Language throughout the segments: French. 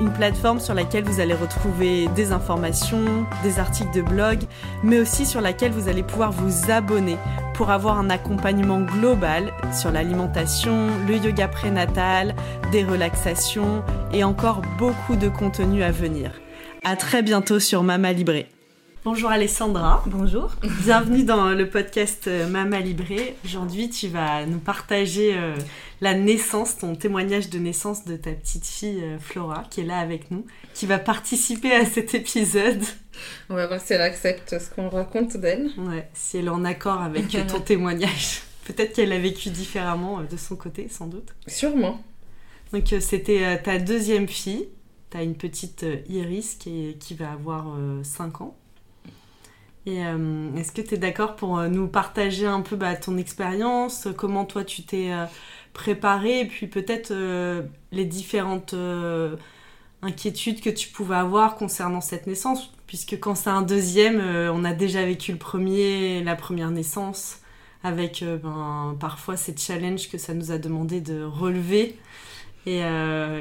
une plateforme sur laquelle vous allez retrouver des informations, des articles de blog, mais aussi sur laquelle vous allez pouvoir vous abonner pour avoir un accompagnement global sur l'alimentation, le yoga prénatal, des relaxations et encore beaucoup de contenu à venir. À très bientôt sur Mama Libré. Bonjour Alessandra. Bonjour. Bienvenue dans le podcast euh, Mama Libré. Aujourd'hui, tu vas nous partager euh, la naissance, ton témoignage de naissance de ta petite fille euh, Flora, qui est là avec nous, qui va participer à cet épisode. On va voir si elle accepte ce qu'on raconte d'elle. Ouais, si elle est en accord avec ton témoignage. Peut-être qu'elle a vécu différemment de son côté, sans doute. Sûrement. Donc, c'était ta deuxième fille. Tu as une petite Iris qui, qui va avoir 5 ans. Et euh, est-ce que tu es d'accord pour euh, nous partager un peu bah, ton expérience, comment toi tu t'es euh, préparé, et puis peut-être les différentes inquiétudes que tu pouvais avoir concernant cette naissance, puisque quand c'est un deuxième, on a déjà vécu le premier, la première naissance, avec ben, parfois ces challenges que ça nous a demandé de relever. Et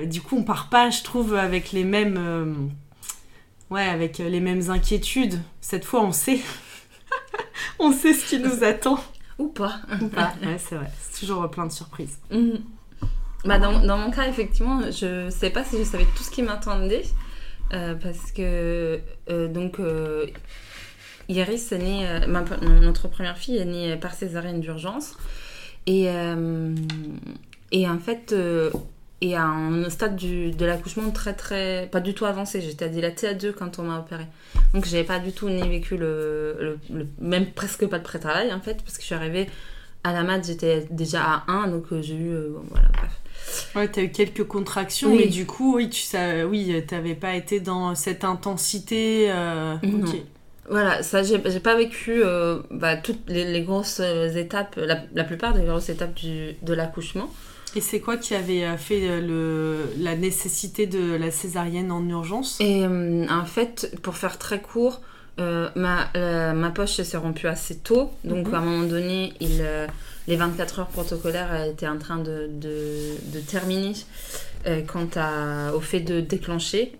du coup, on part pas, je trouve, avec les mêmes Ouais, avec euh, les mêmes inquiétudes. Cette fois, on sait. on sait ce qui nous attend. Ou pas. Ou pas, ouais, c'est vrai. C'est toujours plein de surprises. Mhm. Bah dans, dans, mon cas, effectivement, je sais pas si je savais tout ce qui m'attendait. Euh, parce que, euh, donc, Iris est née, notre première fille est née par césarienne d'urgence. Et, et en fait, et à un stade du, de l'accouchement très très pas du tout avancé. J'étais à dilatée à deux quand on m'a opéré donc j'avais pas du tout ni vécu le, le, même presque pas de pré-travail en fait parce que je suis arrivée à la mat j'étais déjà à 1 donc euh, j'ai eu euh, bon, voilà bref. Ouais t'as eu quelques contractions mais du coup oui tu sais oui t'avais pas été dans cette intensité euh, Voilà, ça, j'ai pas vécu bah, toutes les, grosses étapes, la, la, plupart des grosses étapes du, de l'accouchement. Et c'est quoi qui avait euh, fait euh, le, la nécessité de la césarienne en urgence? Et euh, en fait, pour faire très court, ma, ma poche s'est rompue assez tôt. Donc mhm. à un moment donné, il, les 24 heures protocolaires étaient en train de, de, de terminer quant à, au fait de déclencher.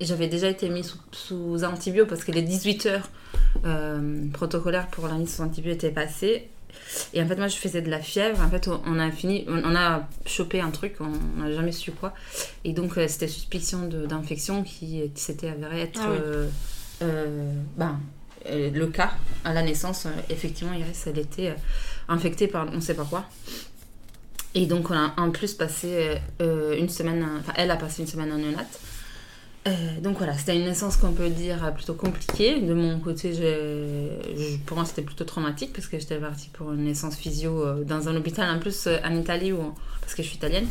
Et j'avais déjà été mise sous, sous antibio parce que les 18 heures protocolaires pour la mise sous antibio étaient passées. Et en fait, moi, je faisais de la fièvre. En fait, on a fini, on a chopé un truc, on n'a jamais su quoi. Et donc, euh, c'était suspicion d'infection qui, s'était avéré être ah euh, euh, ben, le cas à la naissance. Effectivement, Iris, elle était infectée par on ne sait pas quoi. Et donc, on a en plus passé une semaine, enfin, elle a passé une semaine en neonate. Euh, donc voilà, c'était une naissance qu'on peut dire plutôt compliquée. De mon côté, pour moi, c'était plutôt traumatique parce que j'étais partie pour une naissance physio euh, dans un hôpital, en plus euh, en Italie, où parce que je suis italienne,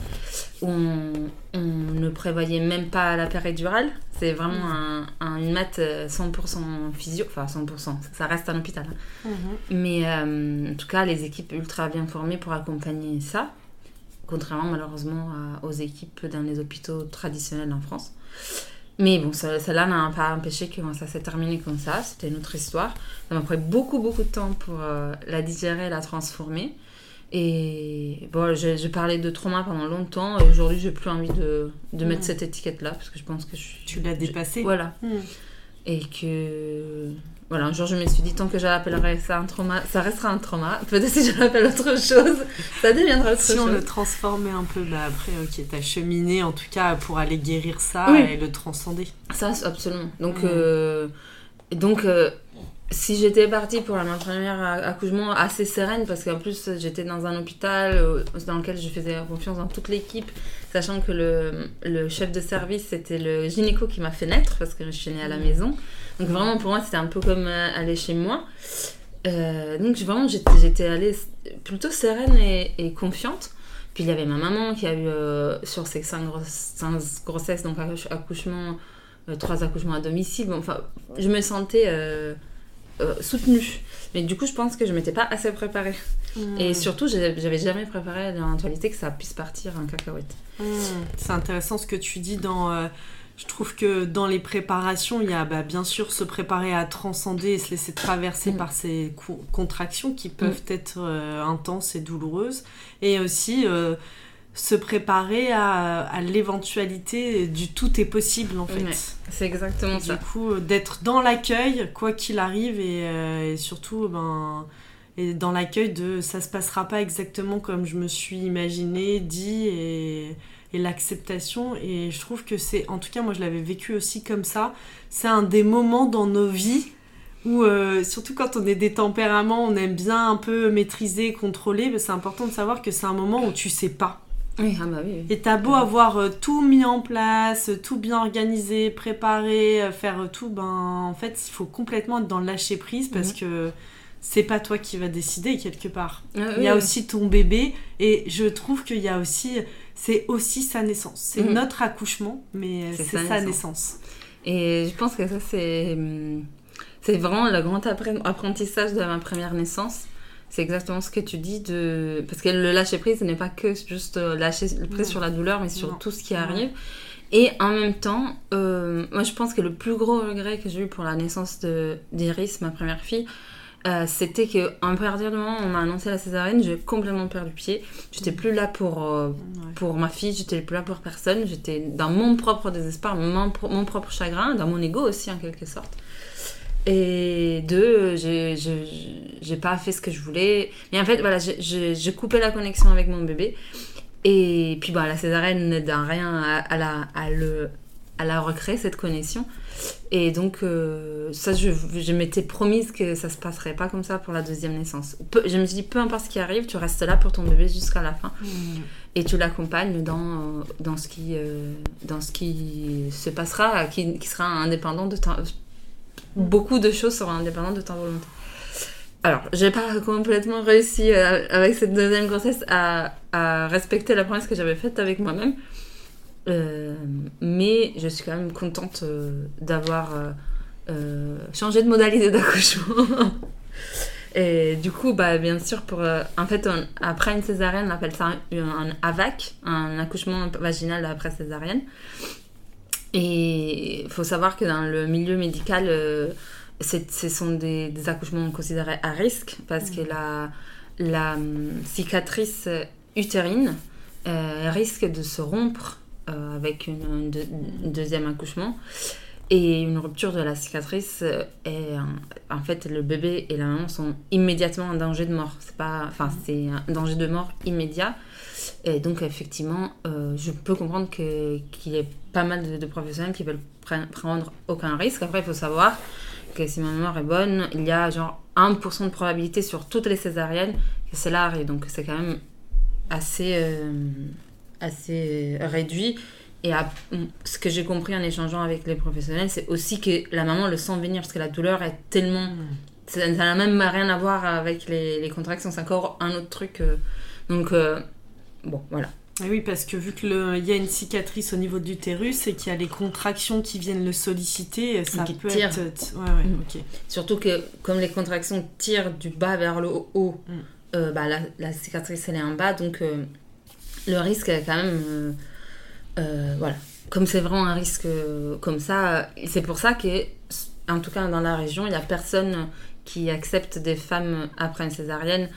où on, ne prévoyait même pas la péridurale. C'est vraiment un, une mat 100% physio, enfin 100%, ça reste un hôpital. Hein. Mhm. Mais en tout cas, les équipes ultra bien formées pour accompagner ça, contrairement malheureusement aux équipes dans les hôpitaux traditionnels en France. Mais bon, ça, cela n'a pas empêché que ça s'est terminé comme ça. C'était une autre histoire. Ça m'a pris beaucoup, beaucoup de temps pour euh, la digérer, la transformer. Et bon, j'ai parlé de trauma pendant longtemps. Et aujourd'hui, j'ai plus envie de, de mettre mm. cette étiquette-là parce que je pense que je Tu l'as dépassée Voilà. Mm. Et que voilà, un jour je me suis dit, tant que je l'appellerai ça un trauma, ça restera un trauma. Peut-être si je l'appelle autre chose, ça deviendra autre chose. Si on le transformait un peu, bah après, ok, t'as cheminé en tout cas pour aller guérir ça et le transcender. Ça, absolument. Donc, euh, donc euh, si j'étais partie pour mon premier accouchement assez sereine, parce qu'en plus j'étais dans un hôpital euh, dans lequel je faisais confiance dans toute l'équipe, sachant que le, le, chef de service c'était le gynéco qui m'a fait naître, parce que je suis née à la mmh. maison. Donc vraiment pour moi c'était un peu comme euh, aller chez moi. Euh, donc vraiment j'étais allée plutôt sereine et, confiante. Puis il y avait ma maman qui a eu sur ses cinq, grossesses, donc accouchement, trois accouchements à domicile. Bon, enfin, je me sentais euh, soutenue. Mais du coup, je pense que je m'étais pas assez préparée. Hmm. Et surtout, j'avais jamais préparé l'éventualité que ça puisse partir en cacahuète. Hmm. C'est intéressant ce que tu dis dans. Euh, je trouve que dans les préparations, il y a bah, bien sûr se préparer à transcender et se laisser traverser hmm. par ces contractions qui peuvent être euh, intenses et douloureuses. Et aussi se préparer à, l'éventualité du tout est possible en fait. c'est exactement ça. Du coup, euh, d'être dans l'accueil, quoi qu'il arrive, et, euh, surtout ben, et dans l'accueil de ça se passera pas exactement comme je me suis imaginé, dit, et, et l'acceptation. Et je trouve que c'est, en tout cas, moi je l'avais vécu aussi comme ça, c'est un des moments dans nos vies où, euh, surtout quand on est des tempéraments, on aime bien un peu maîtriser, contrôler, ben, c'est important de savoir que c'est un moment où tu sais pas oui, ah bah oui, Et t'as beau avoir euh, tout mis en place, tout bien organisé, préparé, euh, faire tout, ben en fait, il faut complètement être dans le lâcher prise parce mhm. que c'est pas toi qui vas décider quelque part. Ah il y a aussi ton bébé et je trouve qu'il y a aussi, c'est aussi sa naissance. C'est mhm. notre accouchement, mais c'est sa, naissance. Et je pense que ça, c'est, hum, c'est vraiment le grand apprentissage de ma première naissance c'est exactement ce que tu dis de parce que le lâcher prise ce n'est pas que juste euh, lâcher prise sur la douleur mais sur tout ce qui arrive. Et en même temps euh, moi je pense que le plus gros regret que j'ai eu pour la naissance de d'Iris ma première fille euh, c'était que à partir du moment où on m'a annoncé la césarienne j'ai complètement perdu pied. J'étais plus là pour pour ma fille j'étais plus là pour personne. J'étais dans mon propre désespoir mon, mon propre chagrin dans mon ego aussi en quelque sorte et deux, j'ai pas fait ce que je voulais. Mais en fait, voilà, j'ai coupé la connexion avec mon bébé. Et puis, bah, la césarienne n'aide à rien à, la, à, le, à la recréer, cette connexion. Et donc, euh, ça, je, je m'étais promise que ça se passerait pas comme ça pour la deuxième naissance. je me suis dit, peu importe ce qui arrive, tu restes là pour ton bébé jusqu'à la fin. Mmh. Et tu l'accompagnes dans, dans, ce qui, euh, dans ce qui se passera, qui, qui sera indépendant de, ta, beaucoup de choses seront indépendantes de ta volonté. Alors, j'ai pas complètement réussi euh, avec cette deuxième grossesse à, respecter la promesse que j'avais faite avec moi-même. Euh, mais je suis quand même contente euh, d'avoir changé de modalité d'accouchement. Et du coup, bah, bien sûr, pour, en fait, après une césarienne, on appelle ça un AVAC, un accouchement vaginal après césarienne. Et il faut savoir que dans le milieu médical, euh, ce sont des, accouchements considérés à risque parce que la, la hum, cicatrice utérine euh, risque de se rompre euh, avec une, deuxième accouchement. Et une rupture de la cicatrice, est, en fait, le bébé et la maman sont immédiatement en danger de mort. C'est pas, enfin, c'est un danger de mort immédiat. Et donc, effectivement, euh, je peux comprendre qu'il y ait pas mal de, professionnels qui veulent prendre aucun risque. Après, il faut savoir que si ma mémoire est bonne, il y a genre 1% de probabilité sur toutes les césariennes que cela arrive. Donc, c'est quand même assez, euh, assez réduit. Et ce que j'ai compris en échangeant avec les professionnels, c'est aussi que la maman le sent venir parce que la douleur est tellement. Mm. Ça n'a même rien à voir avec les, les contractions, c'est encore un autre truc. Euh. donc, Bon, voilà. oui, parce que vu qu'il y a une cicatrice au niveau de l'utérus et qu'il y a les contractions qui viennent le solliciter, ça peut être... Ouais, ouais, mm. Surtout que comme les contractions tirent du bas vers le haut, mm. euh, bah, la, cicatrice elle est en bas, donc euh, le risque est quand même... Euh, voilà. Comme c'est vraiment un risque comme ça, c'est pour ça que, en tout cas dans la région, il n'y a personne qui accepte des femmes après une césarienne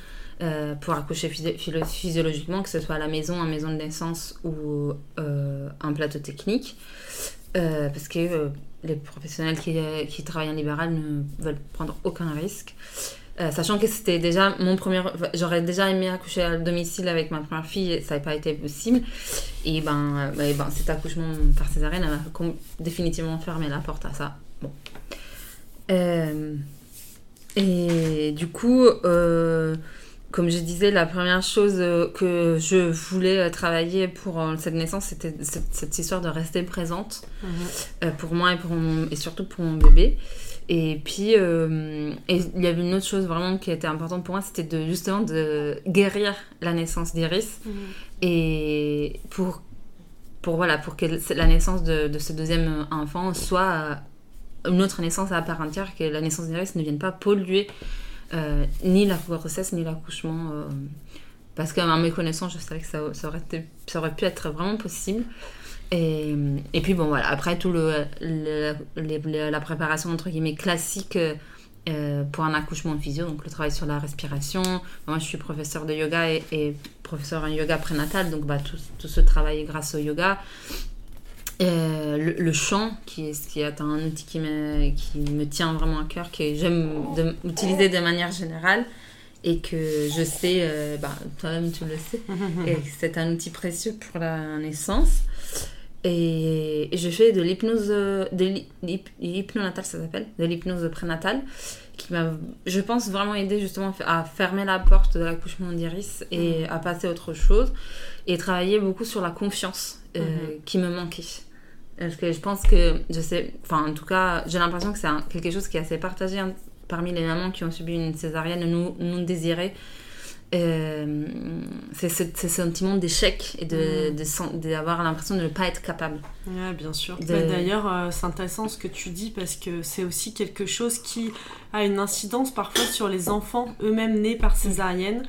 euh, pour accoucher physiologiquement, que ce soit à la maison, en maison de naissance ou euh, un plateau technique. Euh, parce que les professionnels qui, travaillent en libéral ne veulent prendre aucun risque. Sachant que c'était déjà mon premier. J'aurais déjà aimé accoucher à domicile avec ma première fille, ça n'avait pas été possible. Et ben, ben cet accouchement par césarienne a définitivement fermé la porte à ça. Bon. Et du coup, euh, comme je disais, la première chose euh, que je voulais travailler pour cette naissance, c'était cette, histoire de rester présente mhm. pour moi et, pour et surtout pour mon bébé. Et puis, et il y avait une autre chose vraiment qui était importante pour moi, c'était de, justement de guérir la naissance d'Iris. Mhm. Et pour, pour, voilà, pour que la naissance de, de ce deuxième enfant soit une autre naissance à part entière, que la naissance d'Iris ne vienne pas polluer euh, ni la grossesse ni l'accouchement. Euh, parce qu'à ma méconnaissance, je savais que ça, ça, aurait ça, aurait pu être vraiment possible. Et, et puis bon, voilà, après tout le, la préparation entre guillemets classique euh, pour un accouchement en physio, donc le travail sur la respiration. Moi, je suis professeur de yoga et, et professeur en yoga prénatal, donc bah, tout, tout ce travail est grâce au yoga. Euh, le, chant, qui est, qui est un outil qui me, qui me tient vraiment à cœur, que j'aime utiliser de manière générale et que je sais, euh, bah, toi-même tu le sais, et c'est un outil précieux pour la naissance. Et, je fais de l'hypnose, de l'hypnonatal ça s'appelle, de l'hypnose prénatale, qui m'a, je pense, vraiment aidé justement à fermer la porte de l'accouchement d'Iris et mhm. à passer à autre chose, et travailler beaucoup sur la confiance euh, mhm. qui me manquait. Parce que je pense que, je sais, enfin en tout cas, j'ai l'impression que c'est quelque chose qui est assez partagé hein, parmi les mamans qui ont subi une césarienne non, non désirée. Euh, c'est ce, sentiment d'échec et mm. d'avoir de, l'impression de ne pas être capable. Ouais, bien sûr. Bah, d'ailleurs, euh, c'est intéressant ce que tu dis parce que c'est aussi quelque chose qui a une incidence parfois sur les enfants eux-mêmes nés par césarienne.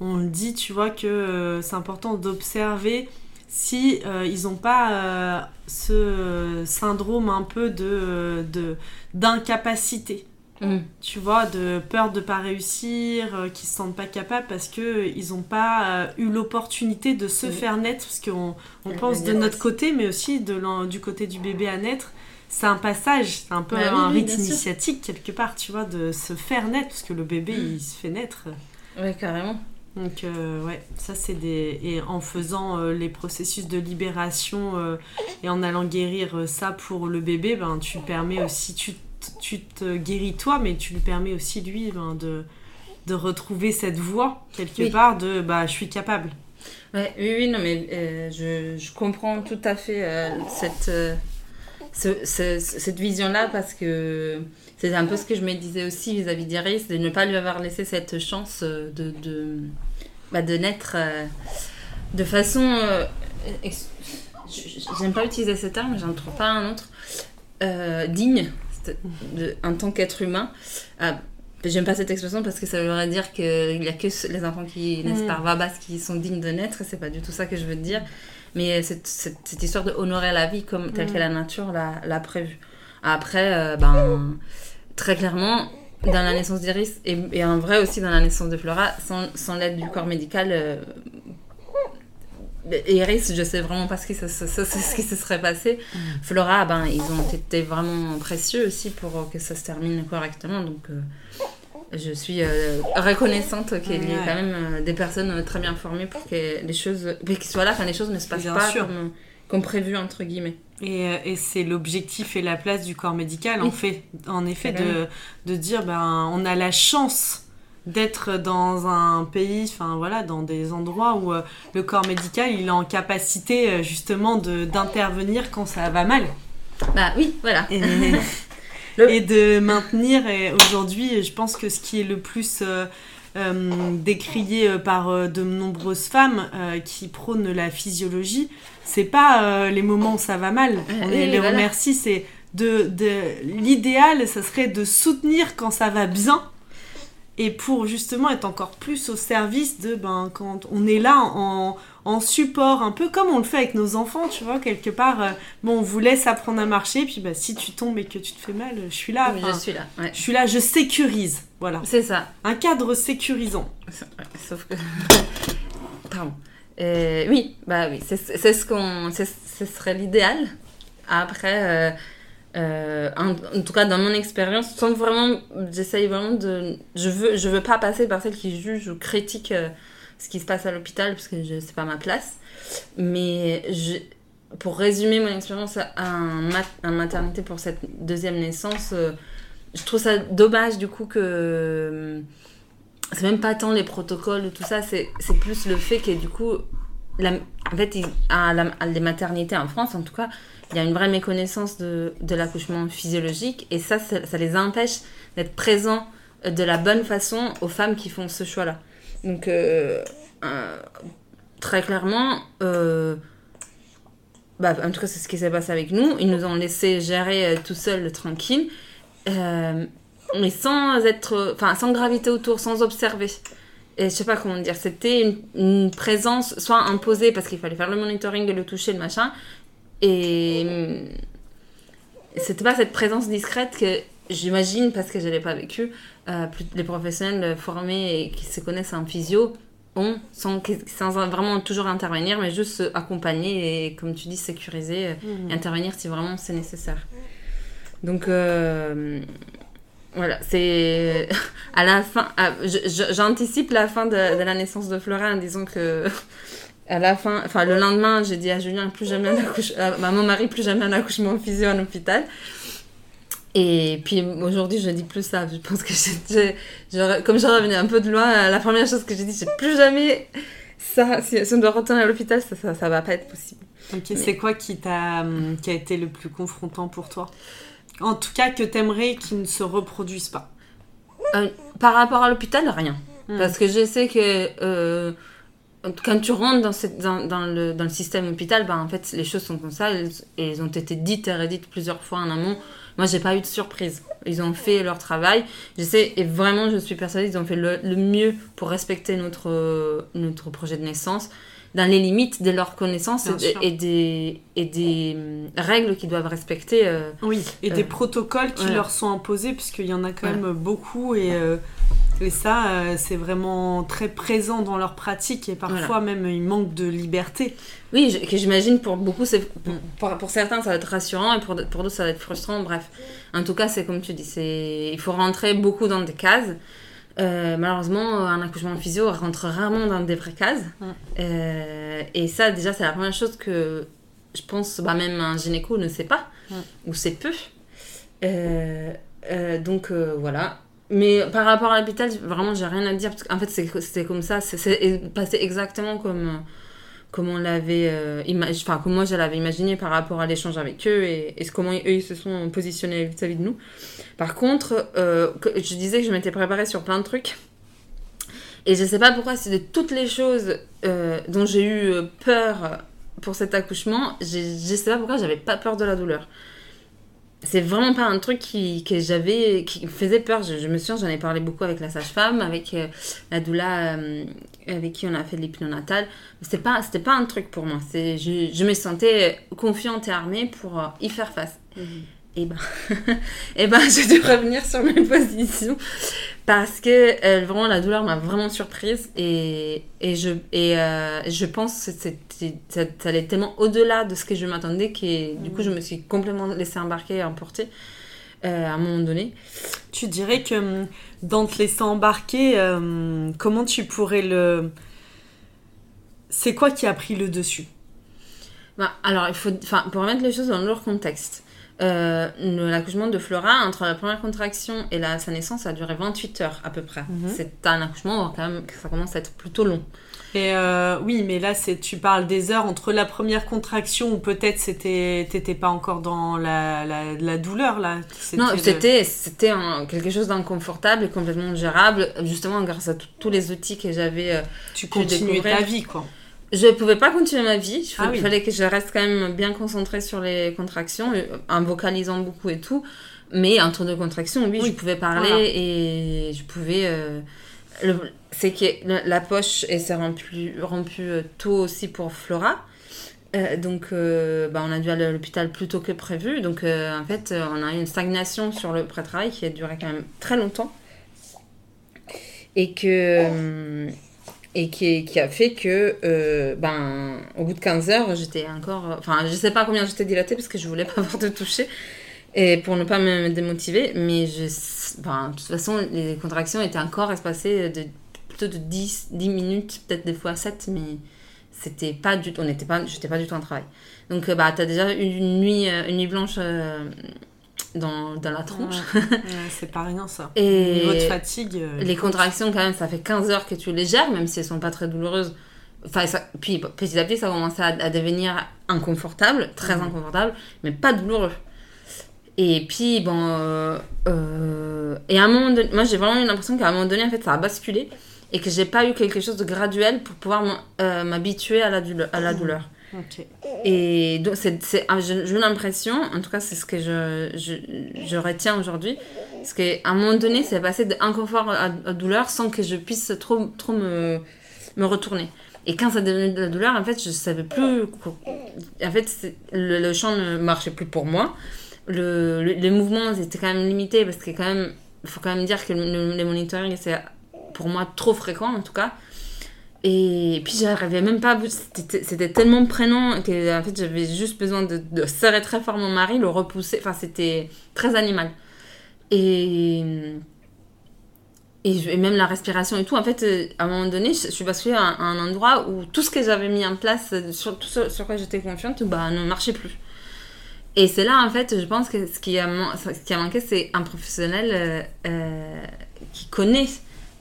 On le dit, tu vois, que euh, c'est important d'observer si euh, ils n'ont pas euh, ce syndrome un peu de d'incapacité. Mm. Tu vois, de peur de pas réussir, euh, qu'ils se sentent pas capables parce que ils n'ont pas eu l'opportunité de se faire naître, parce qu'on on pense de notre côté, mais aussi de du côté du bébé à naître. C'est un passage, c'est un peu bah un rite initiatique quelque part, tu vois, de se faire naître, parce que le bébé, mm. il se fait naître. Oui, carrément. Donc euh, ouais, ça c'est des et en faisant euh, les processus de libération euh, et en allant guérir ça pour le bébé, ben tu permets aussi tu, tu te guéris toi, mais tu lui permets aussi lui ben, de de retrouver cette voie quelque part de bah je suis capable. Ouais, oui oui non mais je, je, comprends tout à fait cette cette vision là parce que c'est un peu ce que je me disais aussi vis-à-vis d'Iris, de ne pas lui avoir laissé cette chance de, de, bah, de naître euh, de façon. Euh, j'aime pas utiliser ce terme, j'en trouve pas un autre. Euh, digne, de, en tant qu'être humain. J'aime pas cette expression parce que ça voudrait dire qu'il n'y a que les enfants qui naissent mm. par Vabas qui sont dignes de naître, c'est pas du tout ça que je veux dire. Mais cette, cette, histoire de honorer la vie comme telle mm. que la nature l'a prévu. Après, ben très clairement, dans la naissance d'Iris et, en vrai aussi dans la naissance de Flora, sans, sans l'aide du corps médical, euh, Iris, je sais vraiment pas ce qui se, ce, qui se serait passé. Mm. Flora, ben, ils ont été vraiment précieux aussi pour que ça se termine correctement. Donc, euh, je suis euh, reconnaissante qu'il y ait quand même des personnes très bien formées pour que les choses, qu'ils soient là, quand les choses ne se passent pas comme, comme prévu, entre guillemets. Et, et c'est l'objectif et la place du corps médical, en, fait, en effet, de, de, dire ben, on a la chance d'être dans un pays, enfin voilà, dans des endroits où euh, le corps médical il est en capacité euh, justement d'intervenir quand ça va mal. Bah oui, voilà. Et, et de maintenir, et aujourd'hui, je pense que ce qui est le plus euh, décrié par de nombreuses femmes qui prônent la physiologie, c'est pas euh, les moments où ça va mal. On les remercie, c'est de, de l'idéal, ça serait de soutenir quand ça va bien et pour justement être encore plus au service de ben quand on est là en, en support un peu comme on le fait avec nos enfants tu vois quelque part euh, bon on vous laisse apprendre à marcher puis bah, si tu tombes et que tu te fais mal je suis là je suis là je suis là je sécurise voilà. C'est ça. Un cadre sécurisant. Sauf que pardon. Euh, oui, bah oui, c'est ce qu'on, ce serait l'idéal. Après, euh, euh, en, tout cas dans mon expérience, sans vraiment, j'essaye vraiment de, je veux, je veux pas passer par celle qui juge ou critique ce qui se passe à l'hôpital parce que je c'est pas ma place. Mais pour résumer mon expérience en, maternité pour cette deuxième naissance je trouve ça dommage du coup que c'est même pas tant les protocoles ou tout ça, c'est plus le fait que du coup, en fait, à, la, à, maternités en France, en tout cas, il y a une vraie méconnaissance de, l'accouchement physiologique et ça, ça, les empêche d'être présents de la bonne façon aux femmes qui font ce choix-là. Donc, euh, euh, très clairement, euh, bah, en tout cas, c'est ce qui s'est passé avec nous. Ils nous ont laissé gérer tout seuls, tranquille, mais sans être, sans graviter autour, sans observer. Et je sais pas comment dire, c'était une, une, présence soit imposée parce qu'il fallait faire le monitoring et le toucher, le machin, et c'était pas cette présence discrète que j'imagine, parce que je l'ai pas vécu, euh, les professionnels formés et qui se connaissent en physio ont, sans, sans vraiment toujours intervenir, mais juste accompagner et, comme tu dis, sécuriser euh, mmh. et intervenir si vraiment c'est nécessaire. Donc, euh, voilà, c'est à la fin. J'anticipe la fin de, de, la naissance de Flora en disant que. À la fin, enfin le lendemain, j'ai dit à Julien plus jamais un accouchement, à mon mari plus jamais un accouchement physio en hôpital. Et puis aujourd'hui, je dis plus ça. Je pense que j'ai, comme j'aurais venu un peu de loin, la première chose que j'ai dit, c'est plus jamais ça. Si, on doit retourner à l'hôpital, ça, ça, ça, va pas être possible. Ok, c'est quoi qui, t'a, qui a été le plus confrontant pour toi? En tout cas, que t'aimerais qu'il ne se reproduise pas euh, Par rapport à l'hôpital, rien. Hmm. Parce que je sais que. Euh, quand tu rentres dans, cette, dans, dans, le, dans le système hôpital, ben, en fait, les choses sont comme ça. Elles, elles ont été dites et redites plusieurs fois en amont. Moi, j'ai pas eu de surprise. Ils ont fait leur travail. Je sais, et vraiment, je suis persuadée qu'ils ont fait le, le, mieux pour respecter notre, notre projet de naissance dans les limites de leurs connaissances et, et, des, et des hum, règles qu'ils doivent respecter. Euh, oui, et euh, des protocoles qui leur sont imposés, puisqu'il y en a quand même beaucoup. Et, euh, et ça, euh, c'est vraiment très présent dans leur pratique. Et parfois, voilà. même, ils manquent de liberté. Oui, que j'imagine pour beaucoup, c'est pour, pour, certains, ça va être rassurant et pour, pour d'autres, ça va être frustrant. Bref, en tout cas, c'est comme tu dis, c'est il faut rentrer beaucoup dans des cases. Euh, malheureusement, un accouchement physio rentre rarement dans des vraies cases. Euh, et ça, déjà, c'est la première chose que je pense, bah, même un gynéco ne sait pas, ou sait peu. Euh, donc voilà. Mais par rapport à l'hôpital, vraiment, j'ai rien à dire. Parce qu'en fait, c'était comme ça. C'est passé exactement comme comme on euh, enfin comme moi je l'avais imaginé par rapport à l'échange avec eux et, comment eux ils se sont positionnés vis-à-vis de nous. Par contre euh, je disais que je m'étais préparée sur plein de trucs. Et je sais pas pourquoi c'est de toutes les choses euh, dont j'ai eu peur pour cet accouchement je sais pas pourquoi j'avais pas peur de la douleur c'est vraiment pas un truc qui, que j'avais qui me faisait peur. Je, me souviens j'en ai parlé beaucoup avec la sage-femme avec euh, la doula euh, avec qui on a fait l'hypnonatal c'était pas c'était pas un truc pour moi. C'est je, je, me sentais confiante et armée pour euh, y faire face. -hmm. Et ben et ben j'ai dû revenir sur mes positions parce que euh, vraiment la douleur m'a vraiment surprise et, et je et euh, je pense que c'était ça, ça, allait tellement au-delà de ce que je m'attendais que du coup je me suis complètement laissée embarquer et emporter euh, à un moment donné. Tu dirais que hum, dans te laisser embarquer, euh, comment tu pourrais le c'est quoi qui a pris le dessus? Bah, alors il faut enfin pour remettre les choses dans leur contexte euh, l'accouchement de Flora, entre la première contraction et la, sa naissance, ça a duré 28 heures à peu près. Mm -hmm. C'est un accouchement quand même, ça commence à être plutôt long. Et euh, oui, mais là, tu parles des heures entre la première contraction ou peut-être c'était t'étais pas encore dans la, la, la douleur là. Non, c'était c'était quelque chose d'inconfortable et complètement gérable, justement grâce à tous les outils que j'avais. Euh, tu continuais ta vie quoi. Je pouvais pas continuer ma vie. Il ah oui. fallait que je reste quand même bien concentrée sur les contractions, euh, en vocalisant beaucoup et tout. Mais entre deux contractions, oui, oui. je pouvais parler voilà. et je pouvais. Euh, c'est que la poche s'est rompue, rompue euh, tôt aussi pour Flora. Euh, donc, euh, bah, on a dû aller à l'hôpital plus tôt que prévu. Donc, en fait, on a eu une stagnation sur le pré-travail qui a duré quand même très longtemps. Et que et qui, a fait que euh, ben au bout de 15 heures j'étais encore enfin je sais pas combien j'étais dilatée parce que je voulais pas avoir de toucher et pour ne pas me démotiver mais je ben, de toute façon les contractions étaient encore espacées de plutôt de 10 10 minutes peut-être des fois 7 mais c'était pas du on n'était pas j'étais pas du tout en travail. Donc bah tu as déjà une nuit une nuit blanche euh, dans, dans la tronche. c'est pas rien ça. Et niveau de fatigue. euh, les contractions, quand même, ça fait 15 heures que tu les gères, même si elles sont pas très douloureuses. Enfin, ça- puis petit à petit, ça commence à, à devenir inconfortable, très inconfortable, mais pas douloureux. Et puis, bon. euh, euh, et à un moment donné, moi j'ai vraiment eu l'impression qu'à un moment donné, en fait, ça a basculé et que j'ai pas eu quelque chose de graduel pour pouvoir m'habituer à, la douleur- à la douleur. Et donc, c'est, c'est- ah, j'ai l'impression, en tout cas, c'est ce que je, je, retiens aujourd'hui, parce qu'à un moment donné, c'est passé d'inconfort à, à douleur sans que je puisse trop, trop me, me retourner. Et quand ça devenait de la douleur, en fait, je savais plus. En fait, le, le chant ne marchait plus pour moi. Le, le- les mouvements étaient quand même limités, parce que, quand même, faut quand même dire que le, monitoring, c'est pour moi trop fréquent, en tout cas. Et puis j'arrivais même pas à bouger. C'était tellement prenant que en fait j'avais juste besoin de, serrer très fort mon mari, le repousser. Enfin c'était très animal. Et, et, même la respiration et tout. En fait, euh, à un moment donné, je, suis basculée à, un- endroit où tout ce que j'avais mis en place, sur tout ce sur quoi j'étais confiante, bah, ne marchait plus. Et c'est là, en fait, je pense que ce qui a, manqué, c'est un professionnel euh, euh, qui connaît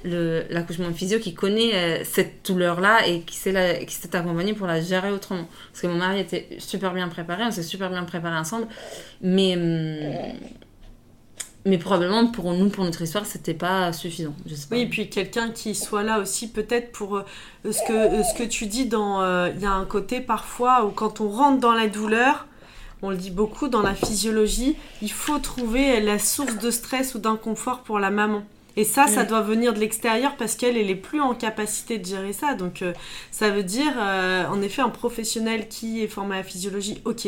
l'accouchement physio, qui connaît euh, cette douleur-là et qui s'est accompagné pour la gérer autrement. Parce que mon mari était super bien préparé, on s'est super bien préparé ensemble, mais, hum, mais probablement pour nous, pour notre histoire, c'était pas suffisant. Oui, et puis quelqu'un qui soit là aussi peut-être pour euh, ce, que, euh, ce que tu dis dans... Il y a un côté parfois où quand on rentre dans la douleur, on le dit beaucoup dans la physiologie, il faut trouver la source de stress ou d'inconfort pour la maman. Et ça, ça doit venir de l'extérieur parce qu'elle, elle est plus en capacité de gérer ça. Donc, euh, ça veut dire, euh, en effet, un professionnel qui est formé à la physiologie, ok.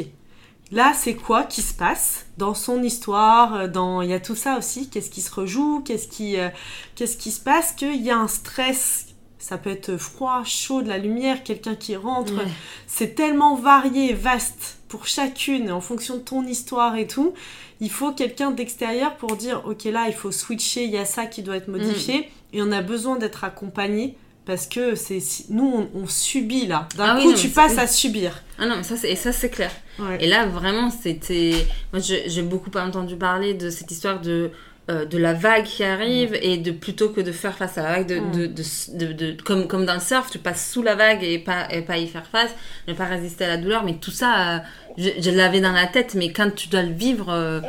Là, c'est quoi qui se passe dans son histoire euh, dans... Il y a tout ça aussi? Qu'est-ce qui se rejoue? Qu'est-ce qui, euh, qu'est-ce qui se passe? Qu'il y a un stress. Ça peut être froid, chaud, de la lumière, quelqu'un qui rentre. Ouais. C'est tellement varié, vaste pour chacune, en fonction de ton histoire et tout. Il faut quelqu'un d'extérieur pour dire, ok, là, il faut switcher, il y a ça qui doit être modifié. Et on a besoin d'être accompagné parce que c'est nous, on, on subit là. D'un Ah oui, coup, non, tu passes à subir. Ah non, mais ça, c'est- et ça, c'est clair. Ouais. Et là, vraiment, c'était. Moi, j'ai beaucoup entendu parler de cette histoire de, euh, de la vague qui arrive et de plutôt que de faire face à la vague, de, Mm. de, de, de- comme, comme dans le surf, tu passes sous la vague et pas, et pas y faire face, ne pas résister à la douleur. Mais tout ça, euh, je, je l'avais dans la tête, mais quand tu dois le vivre, euh,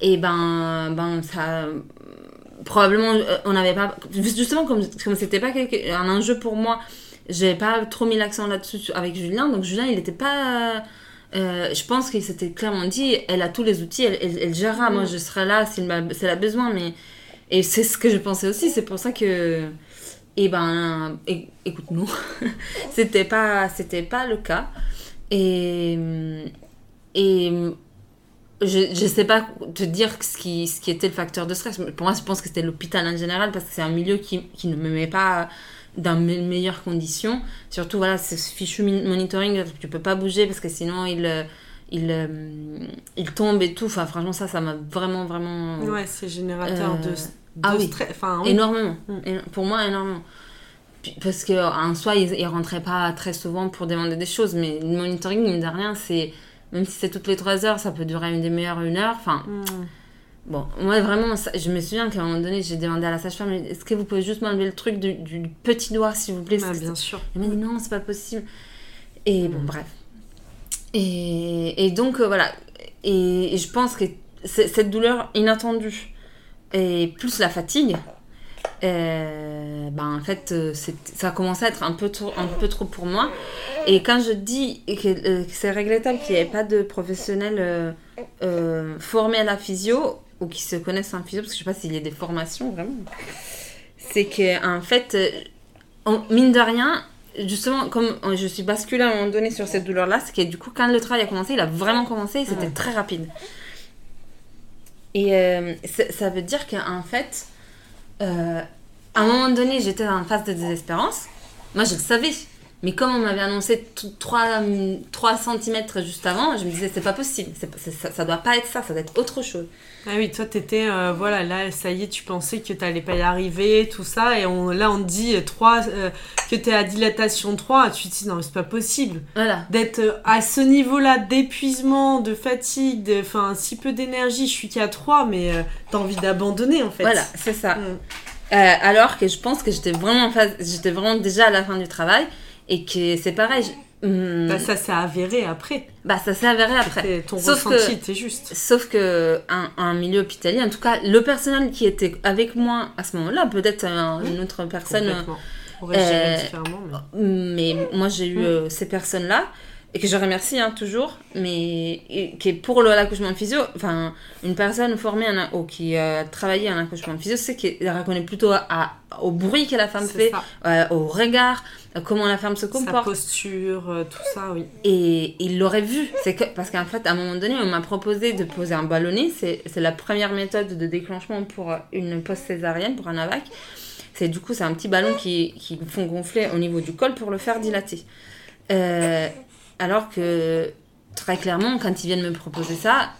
et ben, ben ça. Probablement, on n'avait pas. Justement, comme comme c'était pas quelque- un enjeu pour moi, j'ai pas trop mis l'accent là-dessus avec Julien. Donc, Julien, il n'était pas. Euh, je pense qu'il s'était clairement dit elle a tous les outils, elle, elle, elle gérera. Moi, je serai là si elle a, si elle a besoin. Mais... Et c'est ce que je pensais aussi. C'est pour ça que. Et ben. Écoute-nous. c'était pas, c'était pas le cas. Et. Et. Je, je sais pas te dire ce qui, ce qui était le facteur de stress. Pour moi, je pense que c'était l'hôpital en général parce que c'est un milieu qui, qui ne me met pas dans mes meilleures conditions. Surtout, voilà, ce fichu monitoring, tu peux pas bouger parce que sinon il, euh, il, euh, il tombe et tout. Enfin, franchement, ça, ça m'a vraiment, vraiment. Ouais, c'est générateur Euh, de, de ah oui. stress. Enfin, oui. Énormément. Mm. Pour moi, énormément. Parce qu'en soi, ils, ils rentraient pas très souvent pour demander des choses, mais le monitoring, mine de rien, c'est. Même si c'est toutes les 3 heures, ça peut durer une demi-heure, une heure. Enfin, Mm. Bon, moi vraiment, ça- je me souviens qu'à un moment donné, j'ai demandé à la sage-femme est-ce que vous pouvez juste m'enlever le truc du, du petit doigt, s'il vous plaît? Ah, bien sûr. Elle m'a dit non, c'est pas possible. Et bon, Mm. bref. Et, et donc, euh, voilà. Et, et je pense que cette douleur inattendue et plus la fatigue, euh, ben en fait, euh, ça a commencé à être un peu trop, un peu trop pour moi. Et quand je dis que, euh, que c'est regrettable qu'il n'y ait pas de professionnels euh, formés à la physio ou qui se connaissent en physio, parce que je sais pas s'il y a des formations vraiment, c'est que en fait, euh, on- mine de rien, justement, comme je suis basculée à un moment donné sur cette douleur-là, c'est que du coup, quand le travail a commencé, il a vraiment commencé et c'était très rapide. Et euh, ça ça veut dire qu'en fait, euh, à un moment donné, j'étais en phase de désespérance. Moi, je le savais. Mais comme on m'avait annoncé 3, 3 cm juste avant, je me disais, c'est pas possible. Ça, ça doit pas être ça, ça doit être autre chose. Ah oui, toi, t'étais, euh, voilà, là, ça y est, tu pensais que t'allais pas y arriver, tout ça, et on, là, on te dit euh, 3, euh, que t'es à dilatation 3, tu te dis, non, mais c'est pas possible. Voilà. D'être euh, à ce niveau-là d'épuisement, de fatigue, de, enfin, si peu d'énergie, je suis qu'à 3, mais euh, t'as envie d'abandonner, en fait. Voilà, c'est ça. Mm. Alors que je pense que j'étais vraiment j'étais vraiment déjà à la fin du travail et que c'est pareil. je- hum, Bah, ça s'est avéré après. bah, ça s'est avéré après. Ton Sauf ressenti que- était juste. Sauf que un, un milieu hospitalier, en tout cas, le personnel qui était avec moi à ce moment-là, peut-être un- une autre personne, Complètement. Euh, différemment, mais... mais moi j'ai eu Mm. euh, ces personnes-là et que je remercie hein, toujours, mais et- qui est pour l'accouchement physio, enfin une personne formée en, ou qui a travaillé en accouchement physio, c'est qu'elle reconnaît plutôt à, à- au bruit que la femme fait, euh, au regard, comment la femme se Sa comporte. posture, euh, tout ça, oui. Et il l'aurait vu. Que, parce qu'en fait, à un moment donné, on m'a proposé de poser un ballonnet. C'est c'est la première méthode de déclenchement pour une post-césarienne, pour un AVAC. C'est du coup, c'est un petit ballon qui, qui font gonfler au niveau du col pour le faire dilater. Euh, alors que, très clairement, quand ils viennent me proposer ça,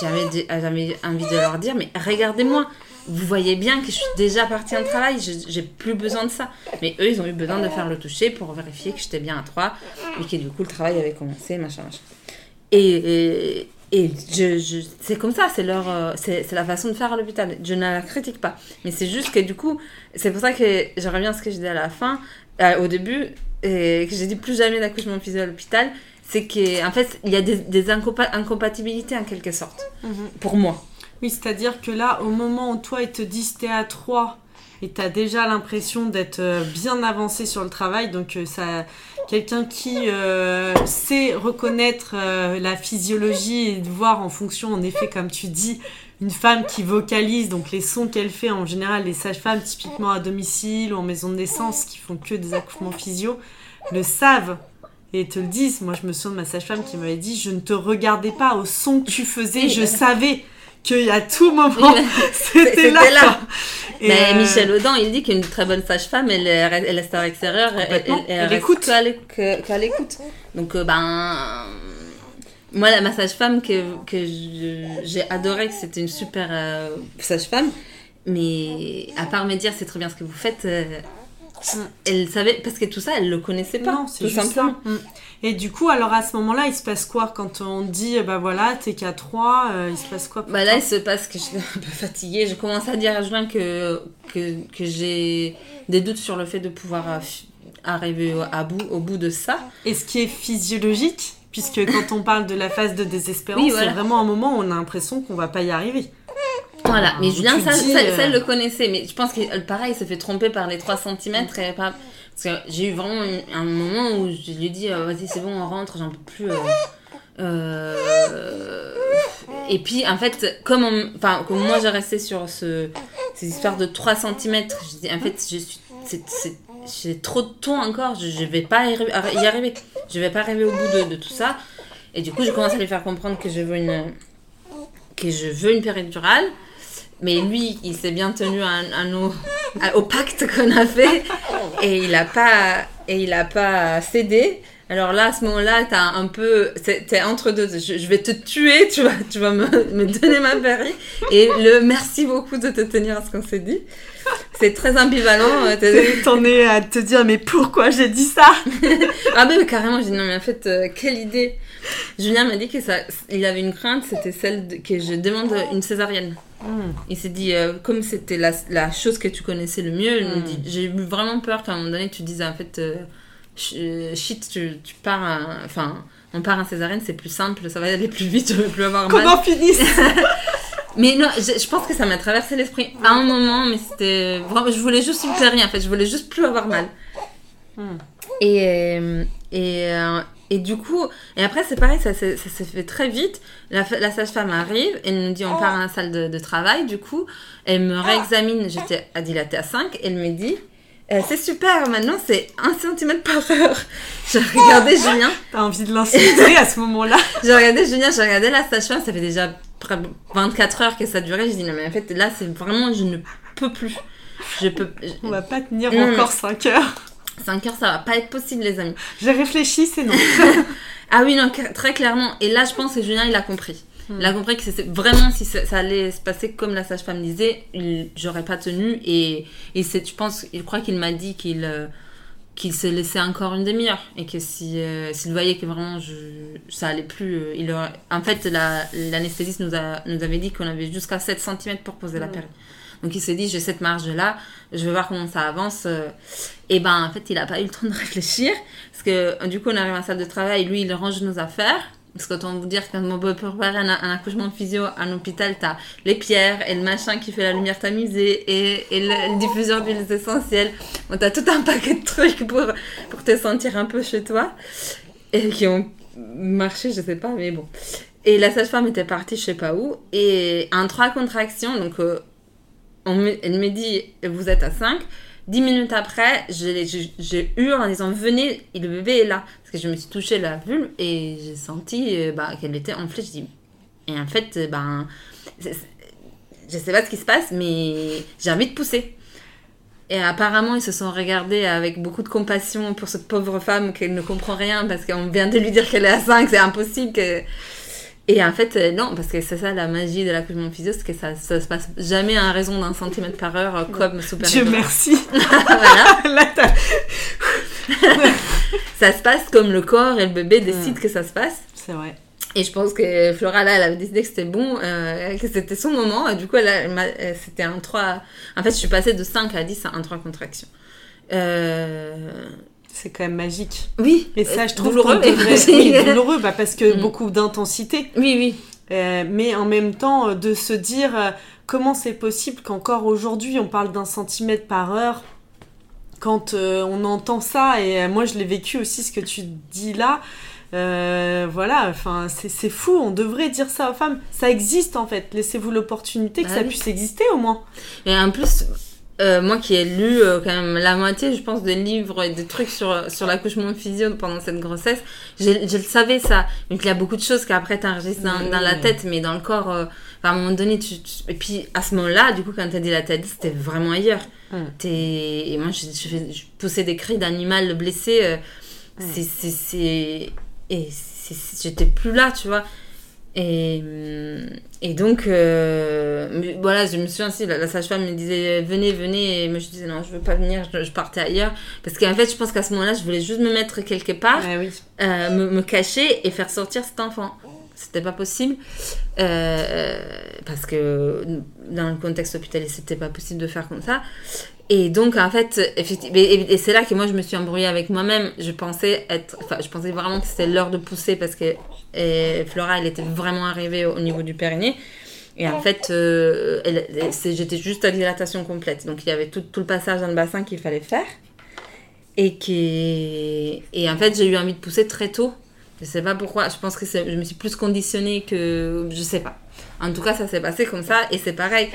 j'avais envie de leur dire, mais regardez-moi, vous voyez bien que je suis déjà partie en travail, j'ai plus besoin de ça. Mais eux, ils ont eu besoin de faire le toucher pour vérifier que j'étais bien à 3 et que du coup, le travail avait commencé, machin, machin. Et, et, je, c'est comme ça, c'est leur, c'est, la façon de faire à l'hôpital. Je ne la critique pas. Mais c'est juste que du coup, c'est pour ça que je reviens à ce que je disais à la fin, euh, au début, et que j'ai dit plus jamais d'accouchement physio à l'hôpital, c'est qu'en fait, il y a des, des incompa- incompatibilités en quelque sorte, pour moi. Oui, c'est-à-dire que là, au moment où toi, ils te disent t'es à 3 et t'as déjà l'impression d'être euh, bien avancé sur le travail, donc euh, ça, quelqu'un qui euh, sait reconnaître euh, la physiologie et de voir en fonction, en effet, comme tu dis, une femme qui vocalise, donc les sons qu'elle fait, en général, les sages-femmes, typiquement à domicile ou en maison de naissance, qui font que des accouchements physio, le savent et te le disent. Moi, je me souviens de ma sage-femme qui m'avait dit Je ne te regardais pas au son que tu faisais, je savais qu'à tout moment, c'était là. là. Et, Mais euh, Michel Audin, il dit qu'une très bonne sage-femme, elle, elle, reste à l'extérieur, elle, elle, Elle reste écoute. qu'à l'écoute. Donc, euh, ben. Moi, la, ma sage-femme que, que je- j'ai adoré, que c'était une super euh, sage-femme, mais à part me dire c'est très bien ce que vous faites, euh, elle savait, parce que tout ça, elle le connaissait pas. Non, c'est simplement. ça. Mm. Et du coup, alors à ce moment-là, il se passe quoi quand on dit bah voilà, t'es qu'à 3, euh, il se passe quoi Bah là, il se passe que j'étais un peu fatiguée. Je commence à dire à Julien que, que, que j'ai des doutes sur le fait de pouvoir euh, arriver à bout, au bout de ça. Et ce qui est physiologique, puisque quand on parle de la phase de désespérance, Oui, voilà. c'est vraiment un moment où on a l'impression qu'on va pas y arriver. Voilà, mais Julien, ça, dis, ça, euh, ça, le connaissait. Mais je pense que euh, pareil, il se fait tromper par les 3 cm. Et par- Parce que j'ai eu vraiment un moment où je lui ai dit euh, Vas-y, c'est bon, on rentre, j'en peux plus. euh, euh, Et puis, en fait, comme, on- enfin, comme moi j'ai resté sur ce... ces histoires de 3 cm, je dis En fait, je suis. c'est- c'est- J'ai trop de ton encore, je, je vais pas y arriver. Je vais pas arriver au bout de, tout ça. Et du coup, je commence à lui faire comprendre que je veux une, que je veux péridurale. Mais lui, il s'est bien tenu à, au pacte qu'on a fait et il a pas pas cédé. Alors là, à ce moment-là, t'as un peu, t'es entre deux. Je, je vais te tuer, tu vas, tu vas me, me donner ma péri et le merci beaucoup de te tenir à ce qu'on s'est dit. C'est très ambivalent. euh, T'en es à te dire mais pourquoi j'ai dit ça? Ah ben carrément, j'ai dit non mais en fait, euh, quelle idée. Julien m'a dit que ça, il avait une crainte, c'était celle de- que je demande une césarienne. Hmm. Il s'est dit, euh, comme c'était la, la chose que tu connaissais le mieux, il me Mm. dit, j'ai eu vraiment peur qu'à un moment donné tu dises, en fait, euh, shit, tu, tu pars, à- enfin, on part en césarienne, c'est plus simple, ça va aller plus vite, je vais plus avoir mal. en finisse Mais non, je, je pense que ça m'a traversé l'esprit à un moment, mais c'était vraiment, je voulais juste une péri, en fait, je voulais juste plus avoir mal. Hmm. Et, euh, et, euh, et du coup, et après c'est pareil, ça, ça s'est fait très vite. La, la sage-femme arrive, elle nous dit on part à la salle de, de travail, du coup, elle me réexamine, j'étais à dilater à 5, elle me dit Euh, c'est super, maintenant c'est 1 cm par heure. J'ai regardé Julien, T'as envie de l'insulter à ce moment-là j'ai regardé Julien, j'ai regardé la sage-femme, ça fait déjà près- 24 heures que ça durait. J'ai dit non mais en fait là c'est vraiment, je ne peux plus. Je peux. On va pas tenir Non, encore 5 heures. 5 heures, ça va pas être possible, les amis. J'ai réfléchi, c'est non. ah oui, non, très clairement. Et là, je pense que Julien, il a compris. Il a compris que c'est vraiment si ça, allait se passer comme la sage-femme disait, j'aurais pas tenu. Et, et je pense, il croit qu'il m'a dit qu'il euh, qu'il s'est laissé encore une demi-heure. Et que si euh, s'il voyait que vraiment je, ça allait plus euh, il aurait... en fait l'anesthésiste nous a nous avait dit qu'on avait jusqu'à 7 cm pour poser la péri donc il s'est dit j'ai cette marge là je vais voir comment ça avance. Et ben en fait il a pas eu le temps de réfléchir. Parce que du coup on arrive à la salle de travail lui il range nos affaires parce qu'autant vous dire, quand on peut préparer un, accouchement de physio à l'hôpital, t'as les pierres et le machin qui fait la lumière tamisée et, et le, diffuseur d'huiles essentielles. Bon, t'as tout un paquet de trucs pour, te sentir un peu chez toi. Et qui ont marché, je sais pas, mais bon. Et la sage-femme était partie je sais pas où. Et en trois contractions, donc euh, elle me dit, vous êtes à 5. Dix minutes après, j'ai eu en disant venez, le bébé est là. Parce que je me suis touchée la vulve et j'ai senti euh, bah, qu'elle était enflée. Je dis, et en fait, euh, ben, je sais pas ce qui se passe, mais j'ai envie de pousser. Et apparemment, ils se sont regardés avec beaucoup de compassion pour cette pauvre femme qui ne comprend rien parce qu'on vient de lui dire qu'elle est à 5, c'est impossible que. Et en fait, euh, non, parce que c'est ça la magie de l'accouchement physio, c'est que ça, ça se passe jamais à raison d'un centimètre par heure euh, comme super Dieu merci voilà. ça se passe comme le corps et le bébé décident que ça se passe. C'est vrai. Et je pense que Flora, là, elle avait décidé que c'était bon, euh, que c'était son moment. Et du coup, elle, c'était un 3. En fait, je suis passée de 5 à 10 à un 3 contractions. Euh c'est quand même magique. Oui. Et ça, je trouve douloureux. oui, douloureux, bah, parce que mm. beaucoup d'intensité. Oui, oui. Euh, mais en même temps, euh, de se dire euh, comment c'est possible qu'encore aujourd'hui on parle d'un centimètre par heure quand on entend ça. Et moi, je l'ai vécu aussi, ce que tu dis là. voilà, enfin, c'est fou, on devrait dire ça aux femmes. Ça existe en fait, laissez-vous l'opportunité que bah ça puisse exister au moins. Et en plus, euh, moi qui ai lu euh, quand même la moitié, je pense, des livres et des trucs sur, sur l'accouchement physio pendant cette grossesse, je, je le savais ça. Donc il y a beaucoup de choses qu'après t'enregistres dans, dans la tête, mais dans le corps, euh, à un moment donné, tu, et puis à ce moment-là, du coup, quand t'as dit la tête, c'était vraiment ailleurs. Et moi, je, je, poussais des cris d'animal blessé. C'est. Et j'étais plus là, tu vois. Et, et donc, euh, voilà, je me souviens aussi, la, sage-femme me disait venez, venez, et moi je disais non, je veux pas venir, je, partais ailleurs. Parce qu'en fait, je pense qu'à ce moment-là, je voulais juste me mettre quelque part, euh, me, me, cacher et faire sortir cet enfant. C'était pas possible. Euh, parce que dans le contexte hospitalier, c'était pas possible de faire comme ça. Et donc, en fait, effectivement, et, c'est là que moi, je me suis embrouillée avec moi-même. Je pensais être, enfin, je pensais vraiment que c'était l'heure de pousser parce que Flora, elle était vraiment arrivée au niveau du périnée. Et en fait, euh, j'étais juste à dilatation complète. Donc, il y avait tout, tout le passage dans le bassin qu'il fallait faire. Et, qui... et en fait, j'ai eu envie de pousser très tôt. Je sais pas pourquoi. Je pense que je me suis plus conditionnée que. Je sais pas. En tout cas, ça s'est passé comme ça. Et c'est pareil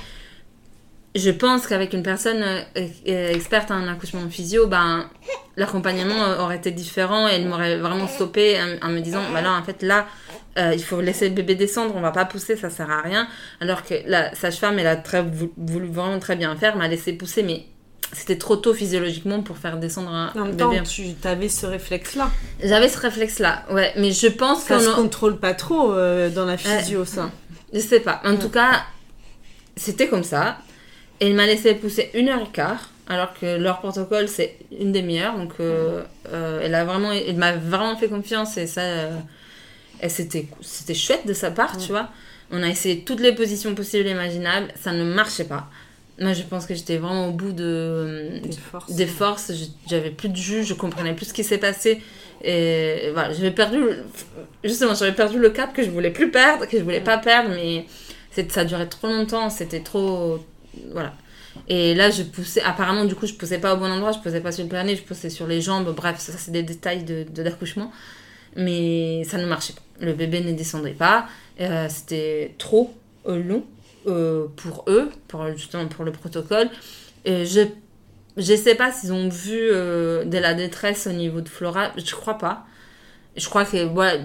je pense qu'avec une personne euh, euh, experte en accouchement physio, ben, l'accompagnement aurait été différent et elle m'aurait vraiment stoppé en, me disant bah là, en fait, là, euh, il faut laisser le bébé descendre, on va pas pousser, ça sert à rien. Alors que la sage-femme, elle a très, voulu vraiment très bien faire, m'a laissé pousser, mais c'était trop tôt physiologiquement pour faire descendre un en même bébé. Temps, tu avais ce réflexe-là. J'avais ce réflexe-là, ouais, mais je pense que. Ça se contrôle pas trop dans la physio, ça. Je sais pas. En tout cas, c'était comme ça. Et il m'a laissé pousser une heure et quart, alors que leur protocole c'est une demi-heure. Donc euh, euh, elle a vraiment, il m'a vraiment fait confiance et ça, euh, c'était, c'était chouette de sa part, tu vois. On a essayé toutes les positions possibles et imaginables, ça ne marchait pas. Moi, je pense que j'étais vraiment au bout de, des forces. J'avais plus de jus, je comprenais plus ce qui s'est passé. Et voilà, j'avais perdu, justement, j'avais perdu le cap que je voulais plus perdre, que je voulais pas perdre, mais ça durait trop longtemps, c'était trop, voilà. Et là, je poussais. Apparemment, du coup, je poussais pas au bon endroit, je poussais pas sur le planète, je poussais sur les jambes. Bref, ça, c'est des détails de, d'accouchement. Mais ça ne marchait pas. Le bébé ne descendait pas. Euh, c'était trop euh, long euh, pour eux, pour, justement pour le protocole. Et je je sais pas s'ils ont vu de la détresse au niveau de Flora, je crois pas je crois que voilà,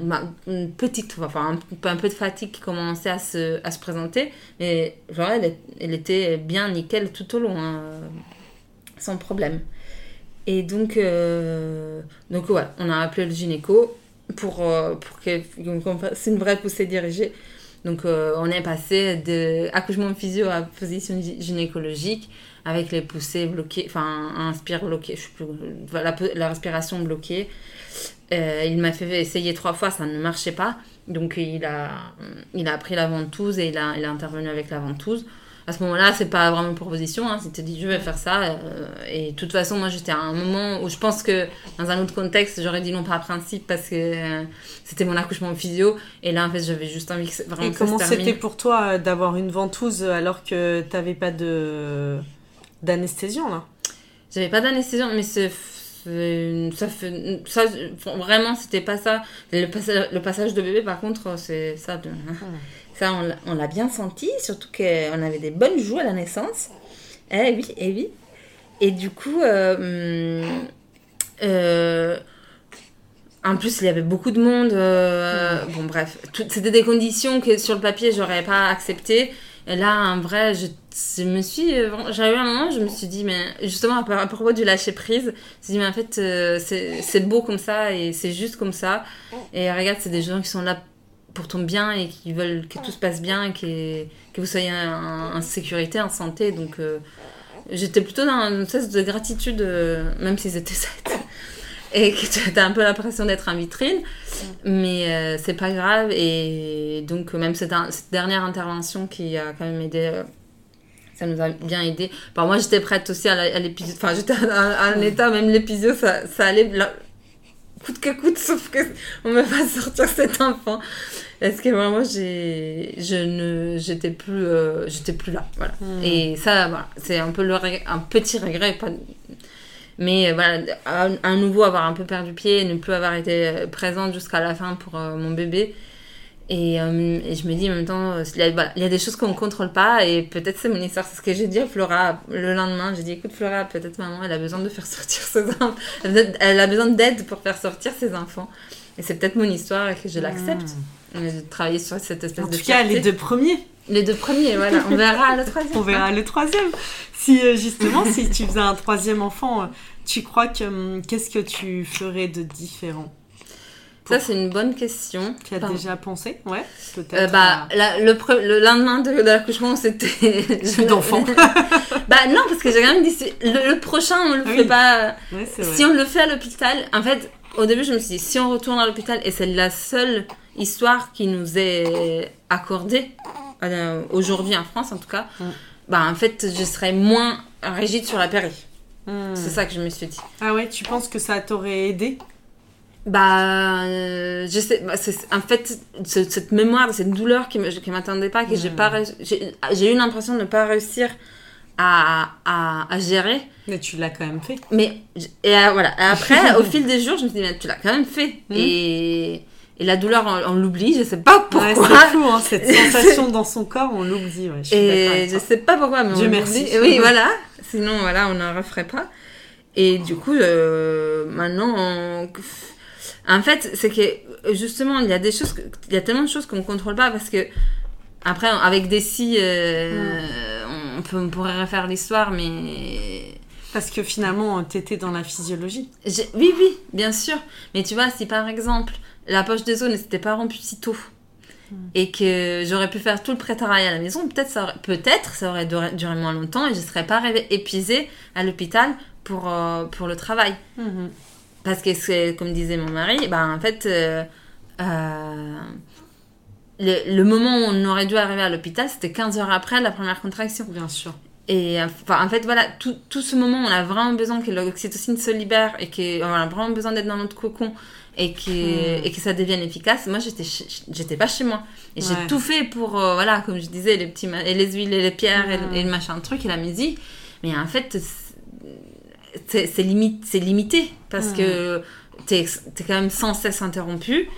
une petite, enfin un, un, peu de fatigue qui commençait à se, à se présenter, mais genre elle, elle, était bien nickel tout au long, hein, sans problème. Et donc, euh, donc ouais, on a appelé le gynéco pour, euh, pour qu'on fasse une vraie poussée dirigée. Donc euh, on est passé de accouchement physio à position gynécologique avec les poussées bloquées, enfin inspire bloqué, je sais plus, la, la respiration bloquée. Il m'a fait essayer trois fois, ça ne marchait pas. Donc il a, il a pris la ventouse et il a, il a intervenu avec la ventouse à ce moment-là, c'est pas vraiment une proposition. Hein, c'était dit, je vais faire ça. Euh, et de toute façon, moi, j'étais à un moment où je pense que dans un autre contexte, j'aurais dit non par principe parce que euh, c'était mon accouchement physio. Et là, en fait, j'avais juste envie que vraiment Et comment c'était pour toi euh, d'avoir une ventouse alors que t'avais pas de d'anesthésion là? J'avais pas d'anesthésion, mais c'est ça fait ça vraiment c'était pas ça le passage, le passage de bébé par contre c'est ça de ça, on l'a bien senti, surtout qu'on avait des bonnes joues à la naissance. Eh oui, eh oui. Et du coup, euh, euh, en plus, il y avait beaucoup de monde. Euh, bon, bref, c'était des conditions que sur le papier, j'aurais pas accepté. Et là, en vrai, je, je me suis. J'avais eu un moment, je me suis dit, mais justement, à, propos du lâcher prise, je me suis dit, mais en fait, c'est beau comme ça et c'est juste comme ça. Et regarde, c'est des gens qui sont là pour ton bien et qui veulent que tout se passe bien que, que vous soyez en, sécurité, en santé. Donc euh, j'étais plutôt dans une espèce de gratitude, euh, même s'ils étaient sept. Et que tu as un peu l'impression d'être en vitrine, mais euh, c'est pas grave. Et donc, même cette, cette, dernière intervention qui a quand même aidé ça nous a bien aidé. Bah, moi, j'étais prête aussi à l'épisode. Enfin, j'étais à, un état, même l'épisode, ça, ça allait coûte que coûte, sauf que on me fasse sortir cet enfant. Est-ce que vraiment j'ai je ne j'étais plus euh, j'étais plus là voilà et ça voilà c'est un peu le un petit regret pas mais euh, voilà à, nouveau avoir un peu perdu pied ne plus avoir été euh, présente jusqu'à la fin pour mon bébé et, et, je me dis en même temps il y a, il y a des choses qu'on ne contrôle pas et peut-être c'est mon histoire c'est ce que j'ai dit à Flora le lendemain j'ai dit écoute Flora peut-être maman elle a besoin de faire sortir ses enfants elle a besoin d'aide pour faire sortir ses enfants et c'est peut-être mon histoire et que je l'accepte hmm de travailler sur cette espèce en de. En tout cas, les deux premiers. Les deux premiers, voilà. On verra le troisième. On verra le troisième. Si euh, justement, si tu faisais un troisième enfant, euh, tu crois que hum, qu'est-ce que tu ferais de différent? Ça, c'est une bonne question. Tu as déjà pensé? Ouais, peut-être. Euh, bah, le, le, lendemain de, l'accouchement, c'était. Plus d'enfant. bah, non, parce que j'ai quand même dit le, prochain, on le ah fait pas. si on le fait à l'hôpital, en fait, au début, je me suis dit, si on retourne à l'hôpital et c'est la seule histoire qui nous est accordée, euh, aujourd'hui en France en tout cas, mm. bah en fait, je serais moins rigide sur la péri. Mm. C'est ça que je me suis dit. Ah ouais, tu penses que ça t'aurait aidé? Bah, euh, je sais, bah, en fait, cette mémoire, cette douleur qui ne m'attendait pas, que j'ai mm. pas j'ai eu l'impression de ne pas réussir à, à, à, gérer. Mais tu l'as quand même fait. Mais, et euh, voilà. Après, au fil des jours, je me suis dit, mais tu l'as quand même fait. Et, et la douleur, on, l'oublie, je sais pas pourquoi. Ouais, c'est fou, hein, cette sensation dans son corps, on l'oublie. Ouais, et je sais pas pourquoi, mais Dieu merci. Oui, voilà. Sinon, voilà, on n'en referait pas. Et du coup, euh, maintenant, en fait, c'est que justement, il y a des choses, il y a tellement de choses qu'on ne contrôle pas parce que après, avec des si, euh, on, peut, on pourrait refaire l'histoire, mais parce que finalement, tu étais dans la physiologie. Oui, oui, bien sûr. Mais tu vois, si par exemple, la poche des os ne s'était pas rompue si tôt hmm. et que j'aurais pu faire tout le pré-travail à la maison, peut-être ça, aurait, peut ça aurait duré, moins longtemps et je ne serais pas épuisée à l'hôpital pour, euh, pour le travail. Hmm. Parce que, c'est, comme disait mon mari, bah, en fait, euh, euh, le, le, moment où on aurait dû arriver à l'hôpital, c'était 15 heures après la première contraction. Bien sûr. Et enfin, en fait, voilà, tout, tout, ce moment, on a vraiment besoin que l'oxytocine se libère et qu'on a vraiment besoin d'être dans notre cocon et que, hmm. et que ça devienne efficace. Moi, j'étais, j'étais pas chez moi. Et j'ai tout fait pour, euh, voilà, comme je disais, les, petits et les huiles et les pierres et, le machin, le truc et la musique. Mais en fait, c'est, limite, c'est limité parce que t'es, es quand même sans cesse interrompu.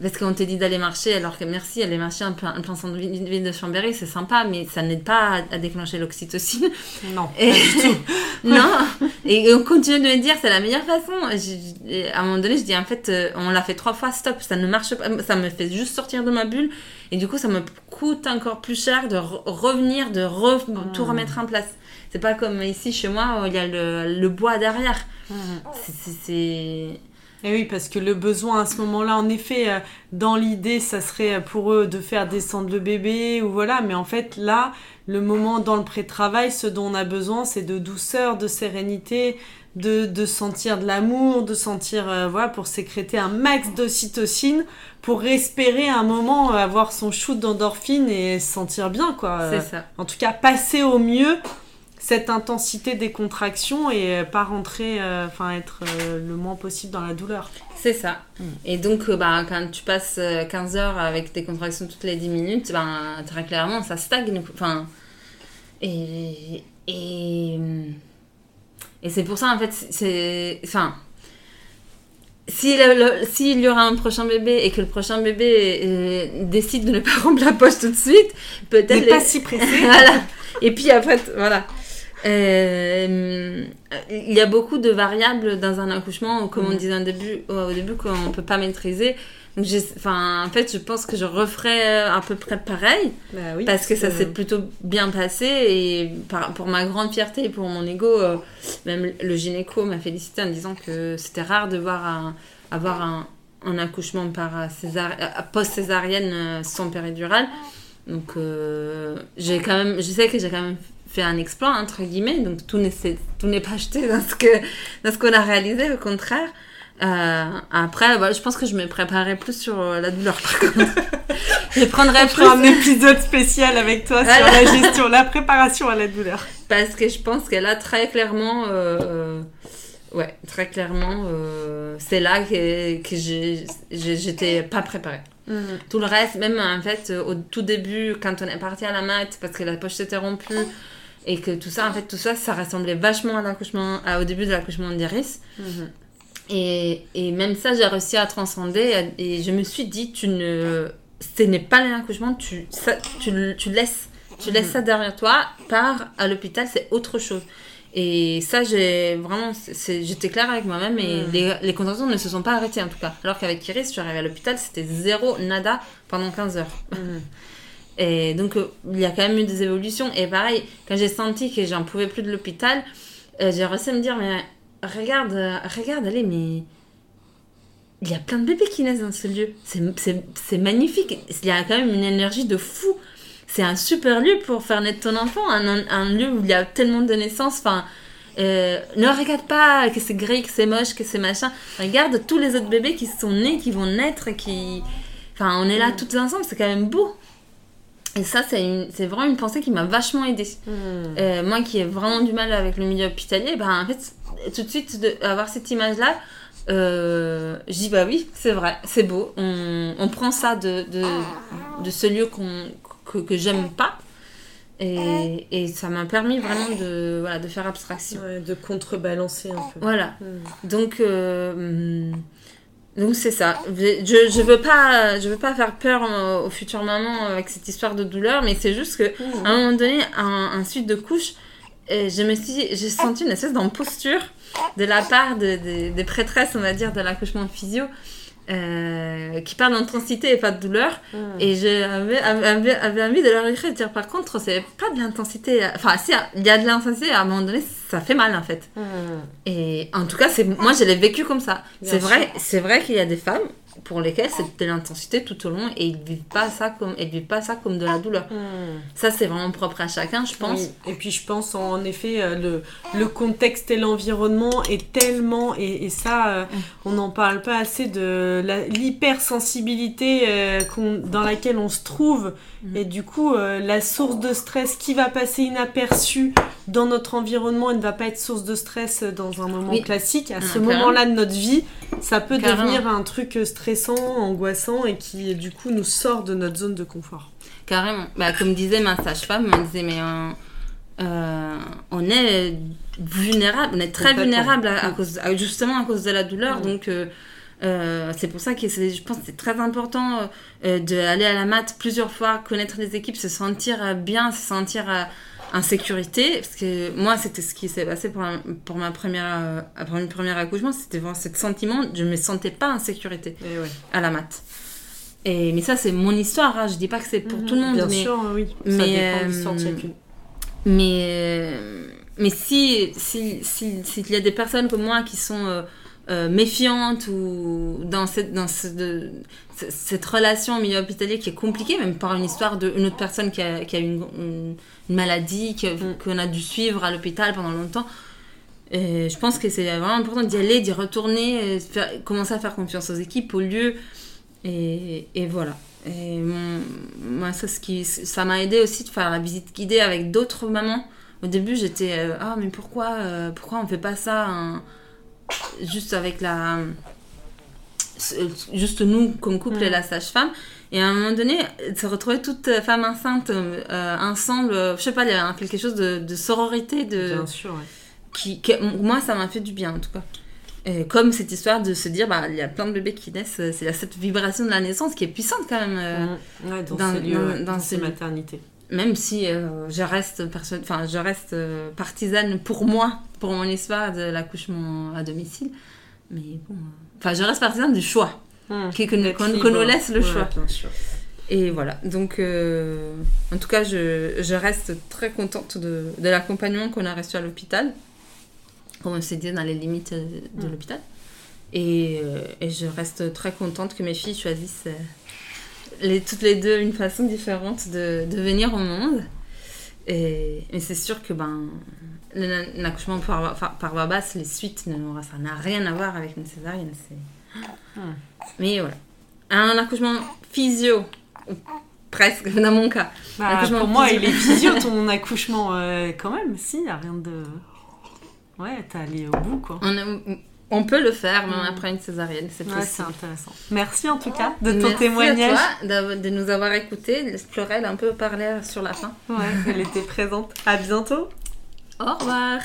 Parce qu'on te dit d'aller marcher, alors que merci, aller marcher un peu un plein centre de ville de Chambéry, c'est sympa, mais ça n'aide pas à, déclencher l'oxytocine. Non, et... pas du tout. non, et on continue de me dire c'est la meilleure façon. à un moment donné, je dis en fait, euh, on l'a fait trois fois, stop, ça ne marche pas, ça me fait juste sortir de ma bulle, et du coup, ça me coûte encore plus cher de revenir, de tout remettre en place. C'est pas comme ici chez moi où il y a le, bois derrière. C'est et oui, parce que le besoin à ce moment-là, en effet, euh, dans l'idée, ça serait pour eux de faire descendre le bébé ou voilà, mais en fait là, le moment dans le pré-travail, ce dont on a besoin, c'est de douceur, de sérénité, de, de sentir de l'amour, de sentir, euh, voilà, pour sécréter un max d'ocytocine, pour espérer un moment euh, avoir son shoot d'endorphine et se sentir bien, quoi. C'est ça. En tout cas, passer au mieux cette intensité des contractions et euh, pas rentrer, euh, enfin être euh, le moins possible dans la douleur. C'est ça. Mm. Et donc, bah, quand tu passes 15 heures avec des contractions toutes les 10 minutes, ben, très clairement, ça stagne. Enfin, et, et, et c'est pour ça, en fait, c'est. Enfin. S'il si y aura un prochain bébé et que le prochain bébé décide de ne pas rompre la poche tout de suite, peut-être. pas si pressé. voilà. Et puis après, voilà. Euh, il y a beaucoup de variables dans un accouchement, comme on mm. disait au début, au début qu'on ne peut pas maîtriser. Donc, enfin, en fait, je pense que je referai à peu près pareil, bah oui, parce que ça s'est plutôt bien passé et pour ma grande fierté et pour mon ego, euh, même le gynéco m'a félicité en disant que c'était rare de voir un, avoir un, un accouchement par post-césarienne euh, sans péridurale. Donc, j'ai quand même, je sais que j'ai quand même fait un exploit, entre guillemets. Donc tout n'est, pas acheté dans ce, que, qu'on a réalisé, au contraire. Euh, après, je pense que je me préparerai plus sur euh, la douleur, par contre. je prendrai plus... un épisode spécial avec toi sur la gestion, la préparation à la douleur. Parce que je pense qu'elle a très clairement... Euh, ouais, très clairement, c'est là que, que j'étais pas préparée. Mhm. Tout le reste, même en fait, au tout début, quand on est parti à la mat, parce que la poche s'était rompue, et que tout ça, en fait, tout ça, ça ressemblait vachement à l'accouchement, au début de l'accouchement d'Iris. Mhm. Et, et, même ça, j'ai réussi à transcender. Et je me suis dit, tu ne, ce n'est pas l'accouchement, tu, ça, tu, tu laisses, tu laisses mhm. ça derrière toi. Pars à l'hôpital, c'est autre chose. Et ça, j'ai vraiment, j'étais claire avec moi-même et mhm. les, les, contractions ne se sont pas arrêtées en tout cas. Alors qu'avec Iris, je suis arrivée à l'hôpital, c'était zéro, nada pendant 15 heures. Et donc, euh, il y a quand même eu des évolutions. Et pareil, quand j'ai senti que j'en pouvais plus de l'hôpital, euh, j'ai réussi à me dire, mais regarde, euh, regarde, allez, mais il y a plein de bébés qui naissent dans ce lieu. C'est magnifique. Il y a quand même une énergie de fou. C'est un super lieu pour faire naître ton enfant. Un, un, lieu où il y a tellement de naissances. Enfin, ne regarde pas que c'est gris, que c'est moche, que c'est machin. Regarde tous les autres bébés qui sont nés, qui vont naître, qui... Enfin, on est là mm. tous ensemble, c'est quand même beau. Et ça, c'est vraiment une pensée qui m'a vachement aidée. Hmm. Euh, moi qui ai vraiment du mal avec le milieu hospitalier, ben, en fait, tout de suite, de, avoir cette image-là, euh, je dis bah oui, c'est vrai, c'est beau. On, on, prend ça de, de, de ce lieu qu'on que, que j'aime pas. Et, et ça m'a permis vraiment de, voilà, de faire abstraction. de contrebalancer un peu. Voilà. Hmm. Donc, euh, donc c'est ça. Je, je veux pas je veux pas faire peur aux futures mamans avec cette histoire de douleur, mais c'est juste que à un moment donné, un, suite de couche, je me suis j'ai senti une espèce d'imposture de la part de, des prêtresses, on va dire, de l'accouchement physio. Euh, qui parle d'intensité et pas de douleur. Hmm. Et j'avais avait, envie de leur écrire et de dire par contre, c'est pas de l'intensité. Enfin, si, il y a de l'intensité, à un moment donné, ça fait mal en fait. Hmm. Et en tout cas, moi je l'ai vécu comme ça. C'est vrai, c'est vrai qu'il y a des femmes pour lesquels c'est de l'intensité tout au long et ils vivent pas ça comme ils vivent pas ça comme de la douleur. Hmm. Ça c'est vraiment propre à chacun, je pense. Et puis je pense en effet euh, le, le contexte et l'environnement est tellement et, et ça euh, hmm. on n'en parle pas assez de l'hypersensibilité euh, dans laquelle on se trouve hmm. et du coup la source de stress qui va passer inaperçue dans notre environnement et ne va pas être source de stress dans un moment classique à ce moment-là de notre vie, ça peut devenir un truc stressant stressant, angoissant et qui du coup nous sort de notre zone de confort. Carrément. Bah, comme disait ma sage-femme, elle disait mais euh, euh, on est vulnérable, on est très vulnérable à, cause, justement à cause de la douleur. Donc euh, Euh, c'est pour ça que je pense que c'est très important d'aller à la mat plusieurs fois, connaître les équipes, se sentir bien, se sentir en sécurité. Parce que moi, c'était ce qui s'est passé pour, pour ma première, pour une première accouchement, c'était vraiment ce sentiment, je ne me sentais pas en sécurité Et ouais. à la mat. Et, mais ça, c'est mon histoire. Hein. Je dis pas que c'est pour Mhm, tout le monde. Bien mais, sûr, oui. mais, ça dépend euh, chacune. mais, euh, mais si, si, si, s'il y a des personnes comme moi qui sont euh, euh, méfiantes ou dans, cette, dans ce- de- c- cette relation au milieu hospitalier qui est compliquée, même par une histoire d'une autre personne qui a, qui a une, une- une maladie, Mm. qu'on a dû suivre à l'hôpital pendant longtemps. Et je pense que c'est vraiment important d'y aller, d'y retourner, et faire- commencer à faire confiance aux équipes, au lieu. Et, et voilà. Et mon- moi, ça, ce qui, ça m'a aidé aussi de faire la visite guidée avec d'autres mamans. Au début, j'étais euh, ah mais pourquoi euh, pourquoi on fait pas ça hein, juste avec la juste nous comme couple Mm. et la sage-femme. Et à un moment donné, se retrouver toutes euh, femmes enceintes euh, ensemble, euh, je sais pas, il y a quelque chose de, de sororité, de Bien sûr, ouais. qui, moi ça m'a fait du bien en tout cas. Et comme cette histoire de se dire, bah, il y a plein de bébés qui naissent, c'est cette vibration de la naissance qui est puissante quand même. euh. Ouais, dans, dans- ces lieux, dans- ces maternités. Même si euh, je reste enfin je reste euh, partisane pour moi, pour mon histoire de l'accouchement à domicile. Mais bon, enfin je reste partisane du choix, D'être qu'on nous laisse le Ouais, choix. bien sûr. Et voilà, donc euh, en tout cas, je, je reste très contente de, de l'accompagnement qu'on a reçu à l'hôpital, comme on s'est dit, dans les limites de Mm. l'hôpital. Et, euh, et je reste très contente que mes filles choisissent les, toutes les deux une façon différente de, de venir au monde. Et, et c'est sûr que ben, l'accouchement par, par, voie basse, les suites, ne- ça n'a rien à voir avec une césarienne. c'est- Mm. Mais voilà. Un accouchement physio, presque dans mon cas. Bah, pour moi, il est physio ton accouchement euh, quand même. Si, y a rien de. Ouais, t'es allé au bout quoi. On, a- on peut le faire même Mm. après une césarienne, c'est Ouais, c'est intéressant. Merci en tout cas de ton Merci témoignage. à toi de nous avoir écoutés. Florelle a un peu parlé sur la fin. Ouais, elle était présente. À bientôt. Au revoir